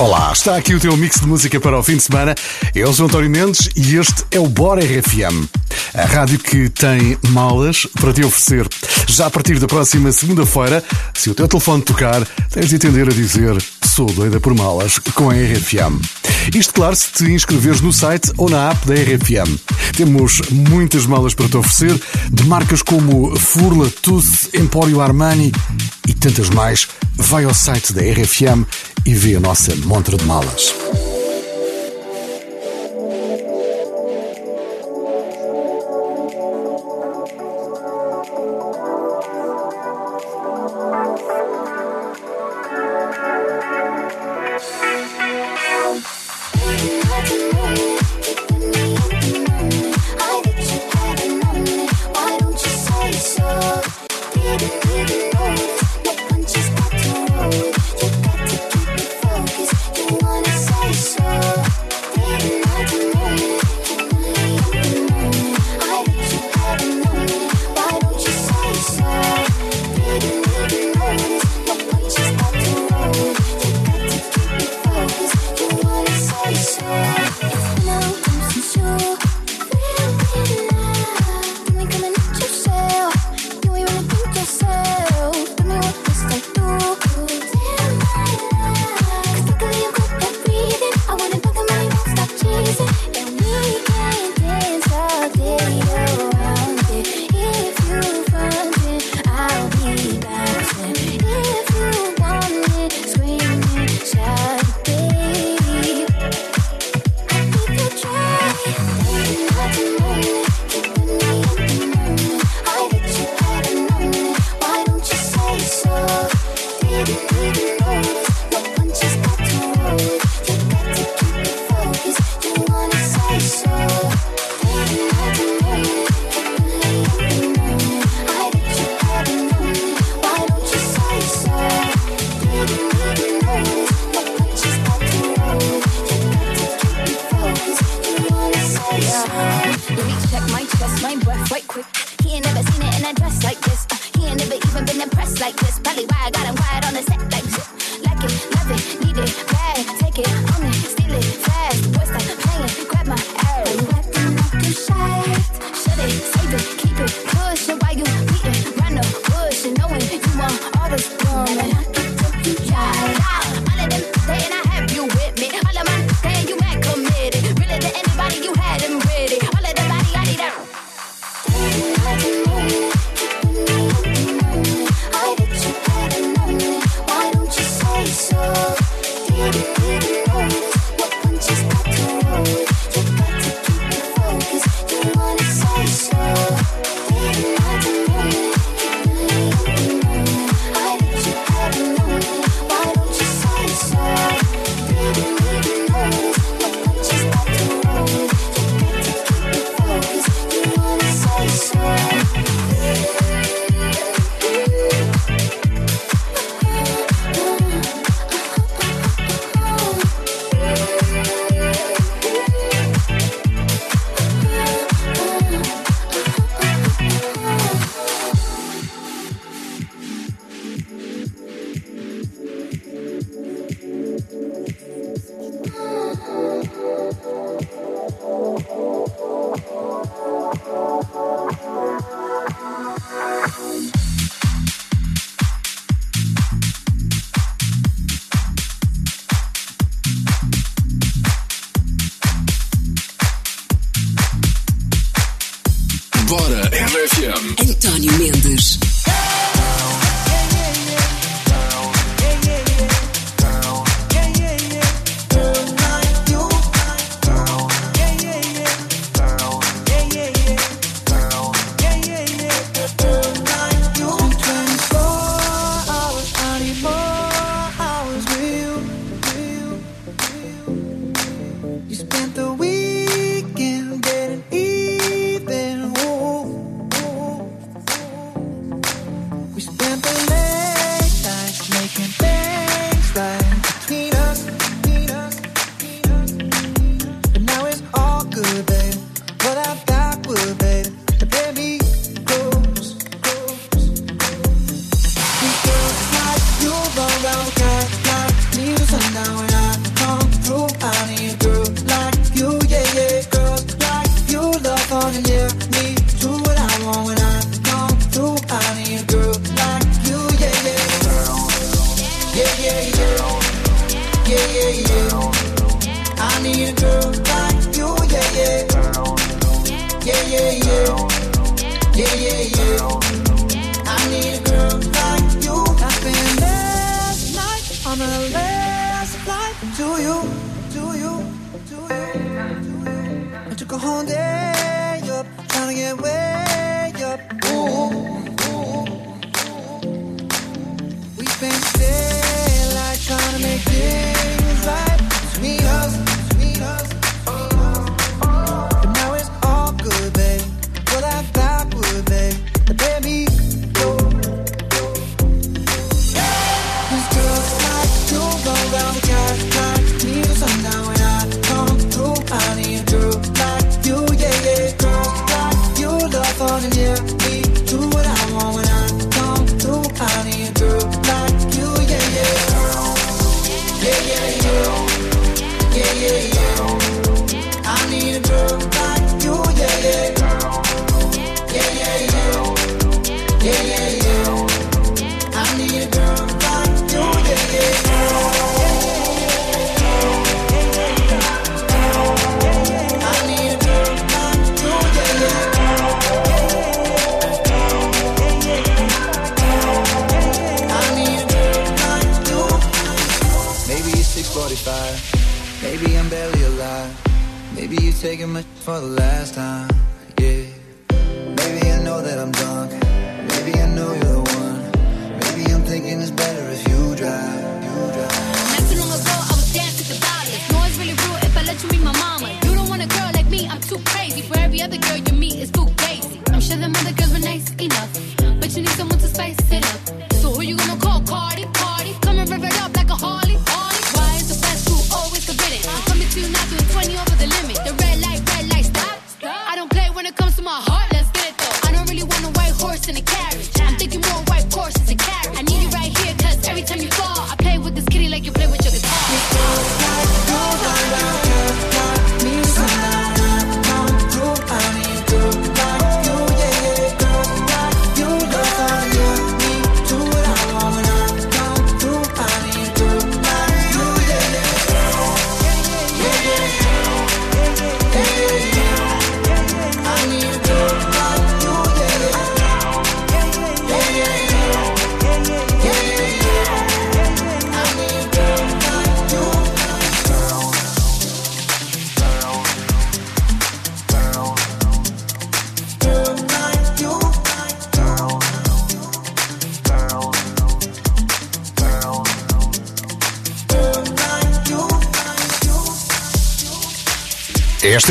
Olá, está aqui o teu mix de música para o fim de semana. Eu sou António Mendes e este é o Bora RFM. A rádio que tem malas para te oferecer. Já a partir da próxima segunda-feira, se o teu telefone tocar, tens de atender a dizer Sou doida por malas com a RFM. Isto, claro, se te inscreveres no site ou na app da RFM. Temos muitas malas para te oferecer, de marcas como Furla, Tooth, Emporio Armani e tantas mais. Vai ao site da RFM e vê a nossa montra de malas.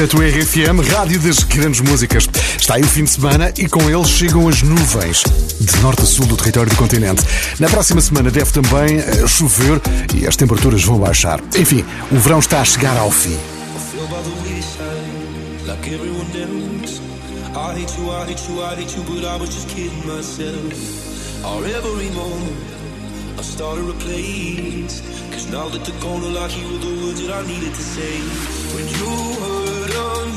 Esta RFM, Rádio das Grandes Músicas. Está aí o fim de semana e com ele chegam as nuvens, de norte a sul do território do continente. Na próxima semana deve também uh, chover e as temperaturas vão baixar. Enfim, o verão está a chegar ao fim. I started a place Cause now that the corner like you were the words that I needed to say When you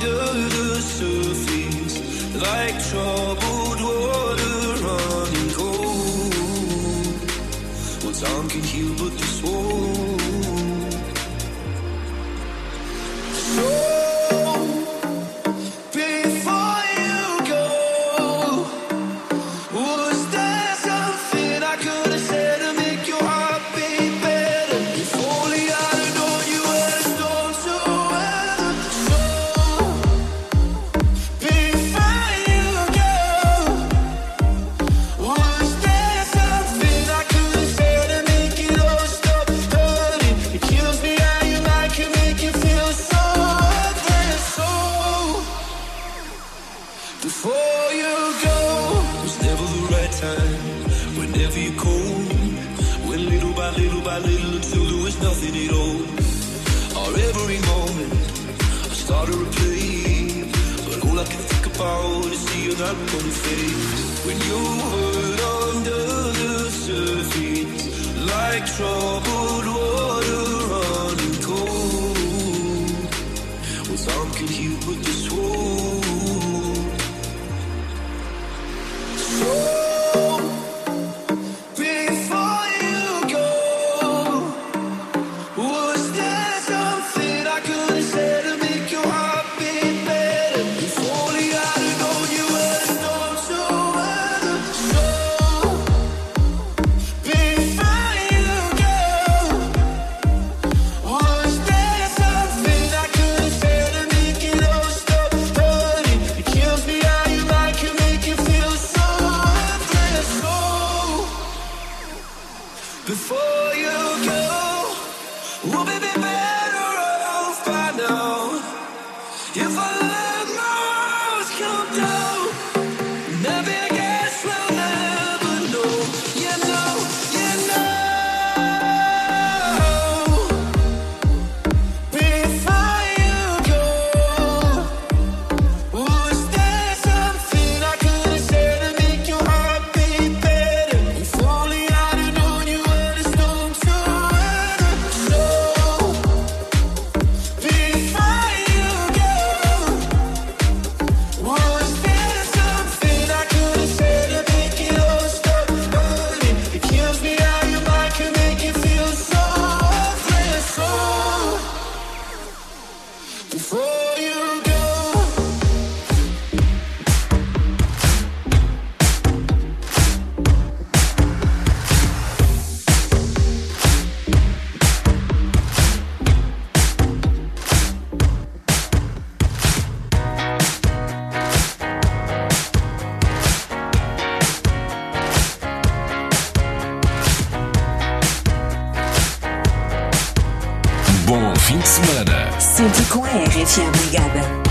under the surface, like troubled water running cold. What time can heal but this bom fim de semana. Sempre com a RFM ligada.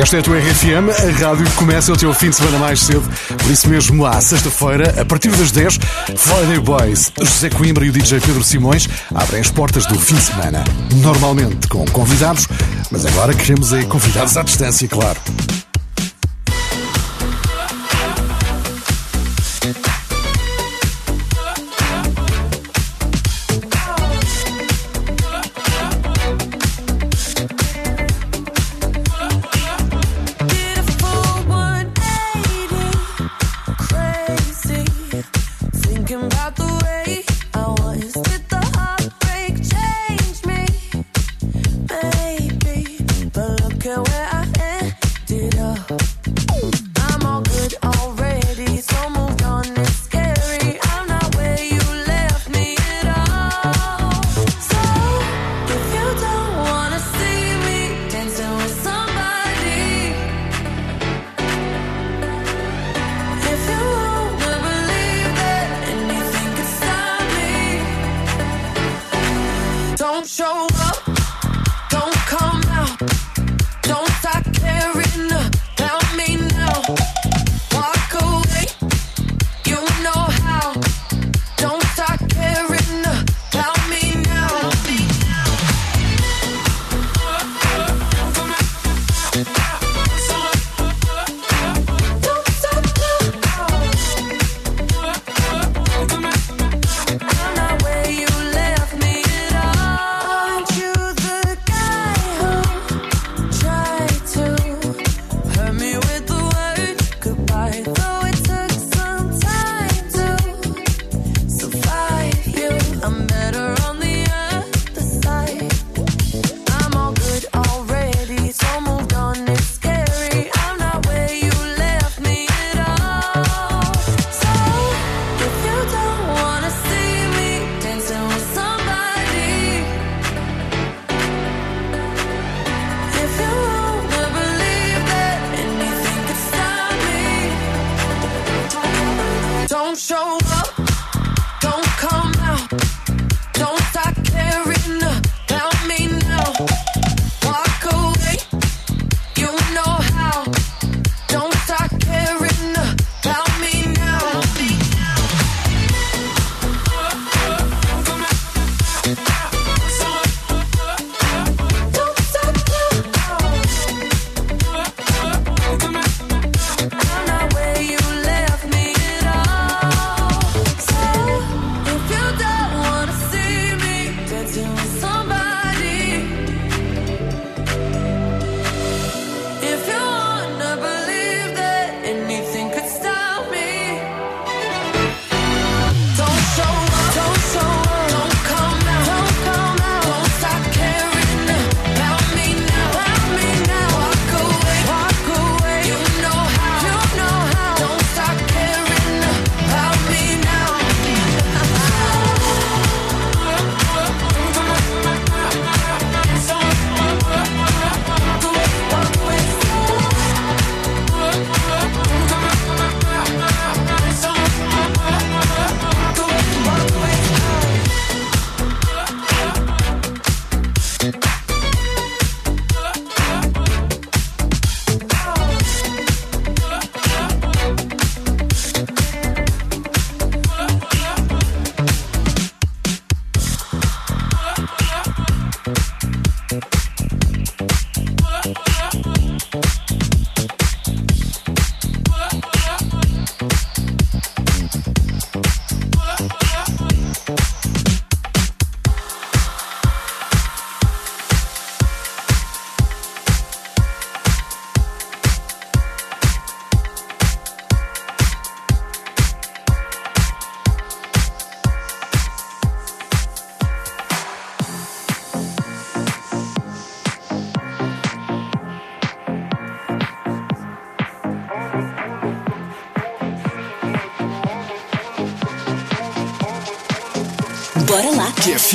Esta é a tua RFM, a rádio que começa o teu fim de semana mais cedo. Por isso mesmo, à sexta-feira, a partir das 10, Friday Boys, José Coimbra e o DJ Pedro Simões abrem as portas do fim de semana. Normalmente com convidados, mas agora queremos é convidados à distância, claro.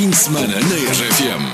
Fim de semana na RFM.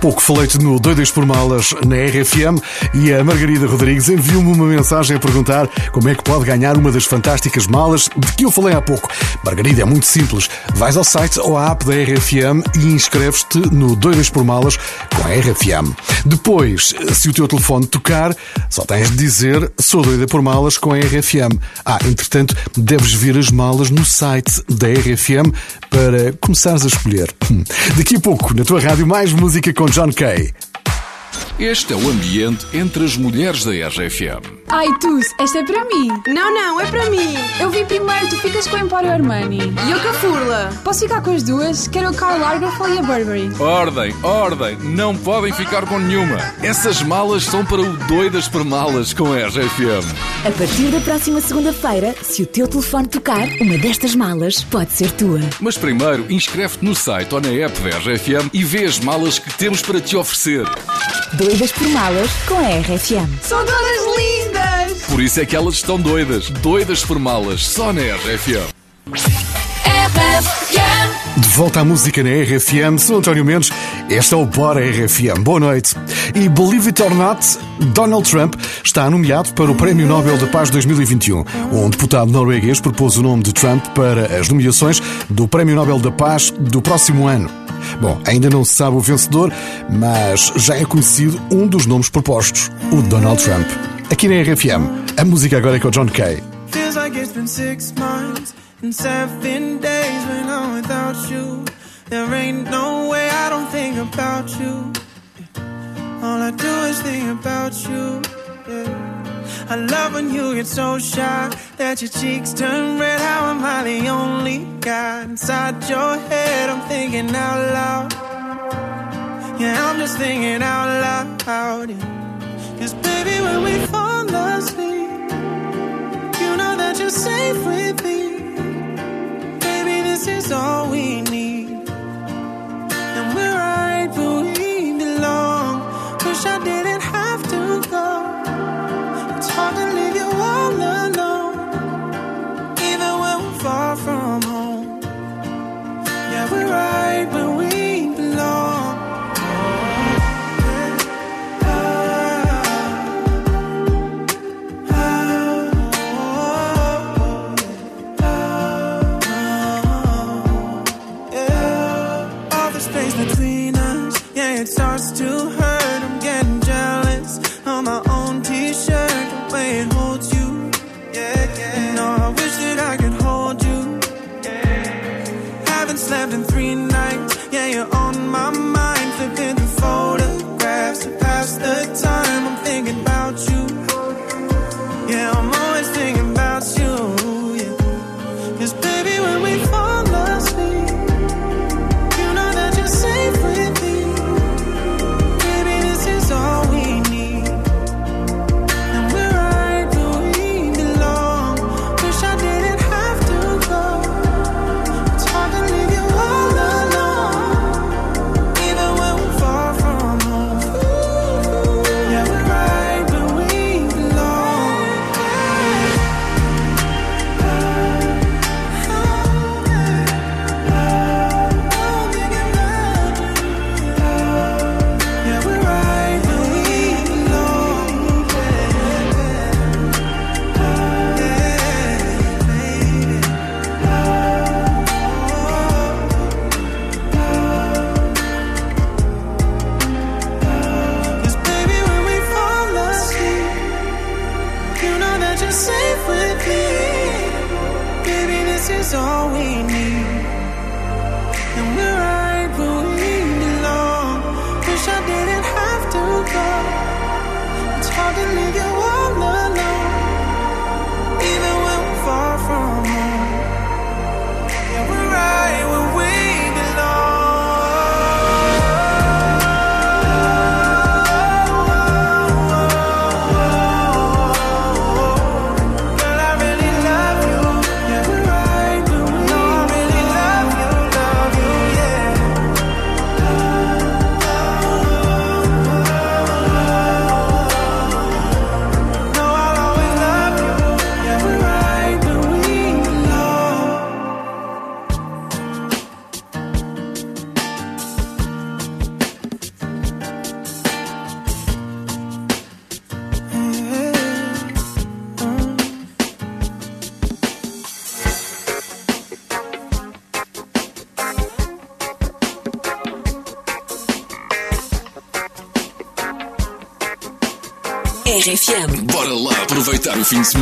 Pouco falei-te no Doidas por Malas na RFM e a Margarida Rodrigues enviou-me uma mensagem a perguntar como é que pode ganhar uma das fantásticas malas de que eu falei há pouco. Margarida, é muito simples. Vais ao site ou à app da RFM e inscreves-te no Doidas por Malas com a RFM. Depois, se o teu telefone tocar, só tens de dizer sou doida por malas com a RFM. Ah, entretanto, deves ver as malas no site da RFM para começares a escolher. Hum. Daqui a pouco, na tua rádio, mais música com John Kay. Este é o ambiente entre as mulheres da RFM. Ai, Tuz, esta é para mim. Não, não, é para mim. Eu vi primeiro, tu ficas com o Empório Armani. E eu com a Furla. Posso ficar com as duas? Quero o Karl Lagerfeld e a Burberry. Ordem, ordem, não podem ficar com nenhuma. Essas malas são para o Doidas por Malas com a RFM. A partir da próxima segunda-feira, se o teu telefone tocar, uma destas malas pode ser tua. Mas primeiro, inscreve-te no site ou na app da RFM e vê as malas que temos para te oferecer. Doidas por malas com a RFM. São todas lindas! Por isso é que elas estão doidas. Doidas por malas, só na RFM. De volta à música na RFM, sou António Mendes, este é o Bora RFM. Boa noite. E believe it or not, Donald Trump está nomeado para o Prémio Nobel da Paz 2021. Um deputado norueguês propôs o nome de Trump para as nomeações do Prémio Nobel da Paz do próximo ano. Bom, ainda não se sabe o vencedor, mas já é conhecido um dos nomes propostos, o Donald Trump. Aqui na RFM, a música agora é com o John Kay. And seven days when I'm without you. There ain't no way I don't think about you. All I do is think about you. Yeah. I love when you get so shy that your cheeks turn red. How am I the only guy inside your head? I'm thinking out loud. Yeah, I'm just thinking out loud. Yeah. Cause baby, when we fall asleep, you know that you're safe with me. This is all we need. Gitarre Finns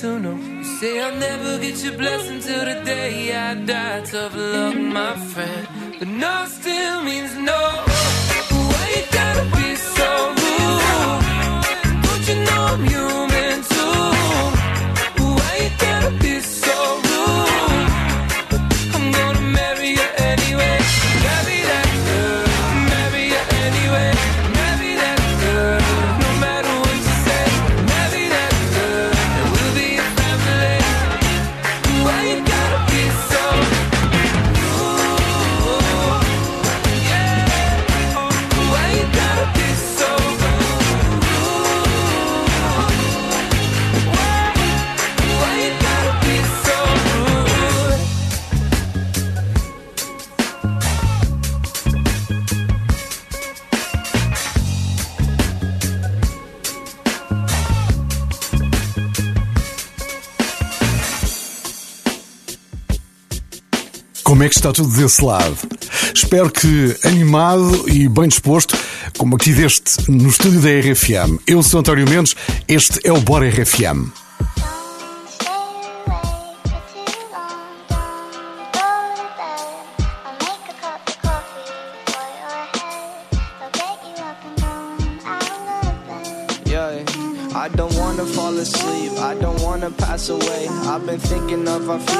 to know. You say I'll never get your blessing till the day I die. Tough love, my friend. But no still means no. como é que está tudo desse lado. Espero que animado e bem disposto, como aqui deste no estúdio da RFM. Eu sou António Mendes, este é o Bora RFM. I don't wanna pass away. I've been thinking of our future.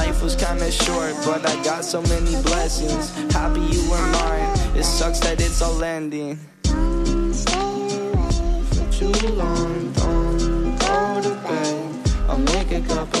was kinda short, but I got so many blessings. Happy you were mine. It sucks that it's all ending. For too long, don't go to bed. I'll make a cup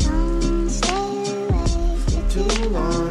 Too long,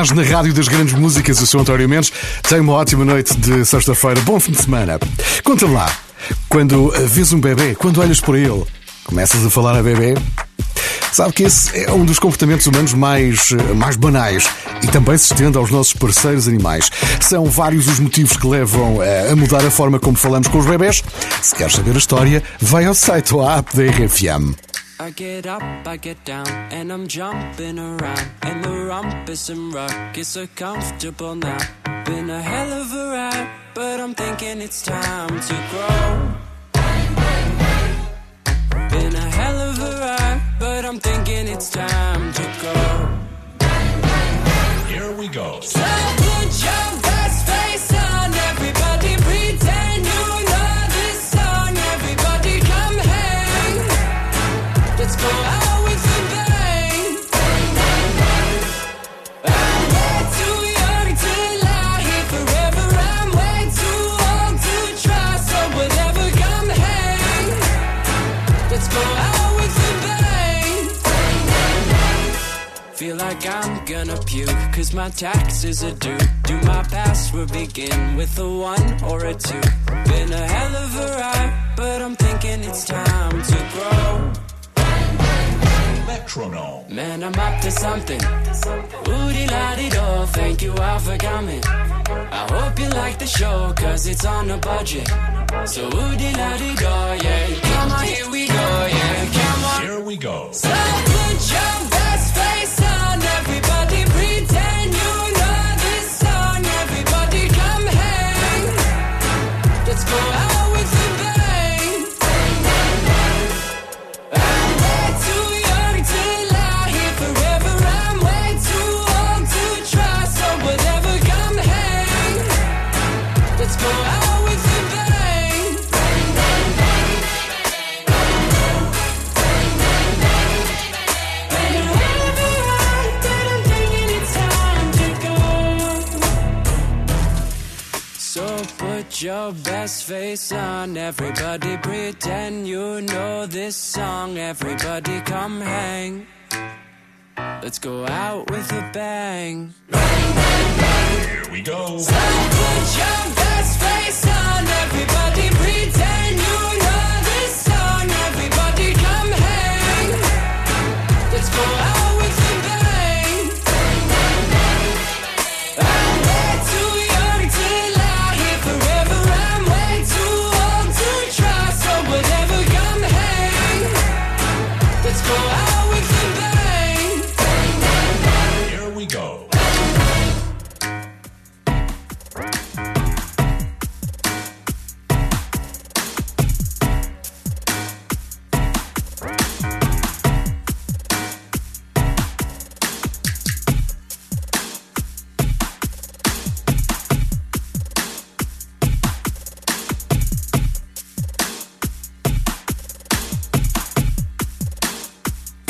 Estás na Rádio das Grandes Músicas, eu sou António Mendes. Tenha uma ótima noite de sexta-feira. Bom fim de semana. Conta-me lá, quando vês um bebê, quando olhas por ele, começas a falar a bebê? Sabe que esse é um dos comportamentos humanos mais, mais banais e também se estende aos nossos parceiros animais. São vários os motivos que levam a mudar a forma como falamos com os bebés. Se queres saber a história, vai ao site ou à app da RFM. I get up, I get down, and I'm jumping around. And the rumpus and ruckus are comfortable now. Been a hell of a ride, but I'm thinking it's time to grow. Been a hell of a ride, but I'm thinking it's time to go. Here we go. So cause my taxes are due. Do my password begin with a one or a two? Been a hell of a ride, but I'm thinking it's time to grow. Metronome. Man, I'm up to something. Woody la di do, thank you all for coming. I hope you like the show, cause it's on a budget. So woody la di do, yeah. Come on, here we go, yeah. Come on. Here we go. So put your put your best face on, everybody pretend you know this song. Everybody come hang. Let's go out with a bang. Here we go. So put your best face on, everybody pretend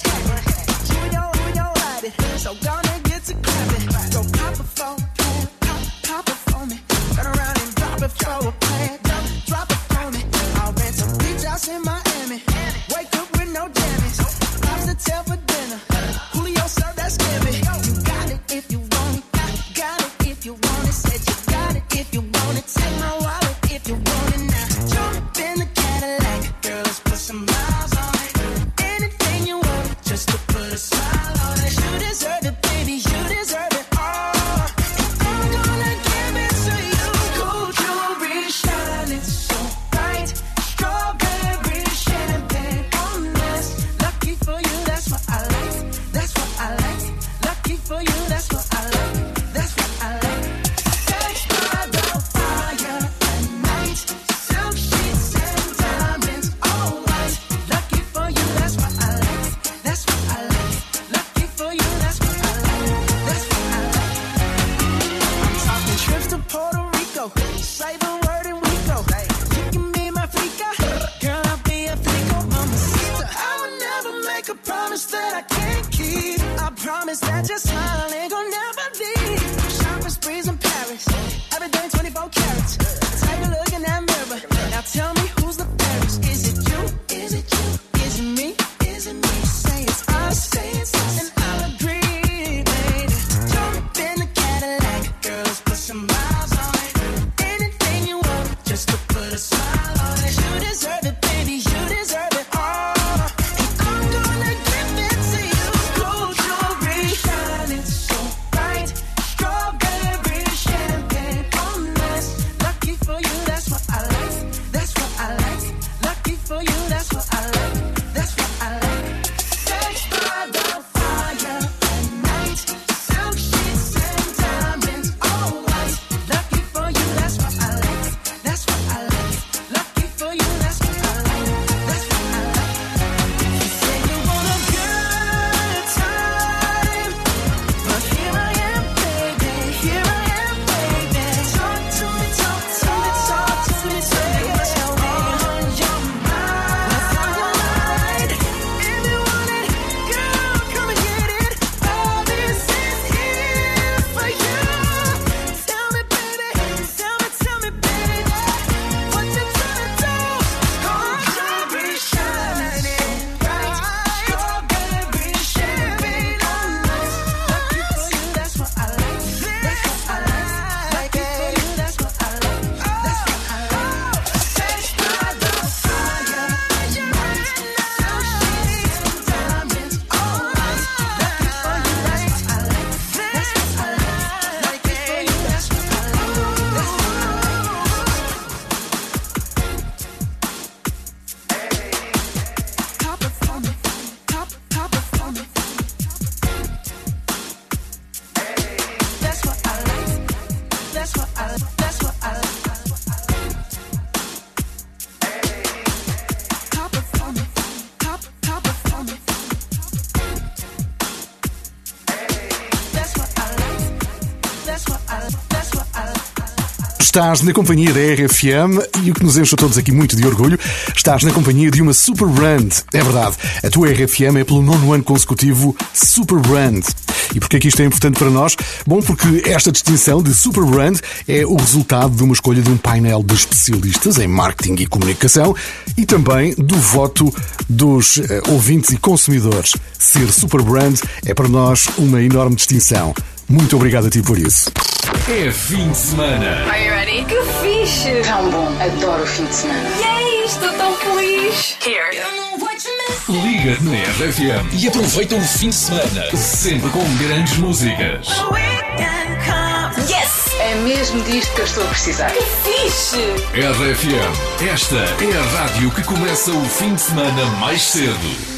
Happening? You know, you know it. So get to clapping. Go pop it for, pop, pop it for me. Turn around and drop it for a plan. Drop, drop it for me. I'll rent a beach house in. Wake us. Estás na companhia da RFM e o que nos enche a todos aqui muito de orgulho, estás na companhia de uma super brand. É verdade, a tua RFM é pelo nono ano consecutivo super brand. E porquê que isto é importante para nós? Bom, porque esta distinção de super brand é o resultado de uma escolha de um painel de especialistas em marketing e comunicação e também do voto dos eh, ouvintes e consumidores. Ser super brand é para nós uma enorme distinção. Muito obrigado a ti por isso. É fim de semana. Are you ready? Que fixe! Tão bom, adoro o fim de semana. E é tão feliz. Here. Liga na RFM e aproveita o fim de semana, sempre com grandes músicas. Yes! É mesmo disto que eu estou a precisar. Que fixe! RFM, esta é a rádio que começa o fim de semana mais cedo.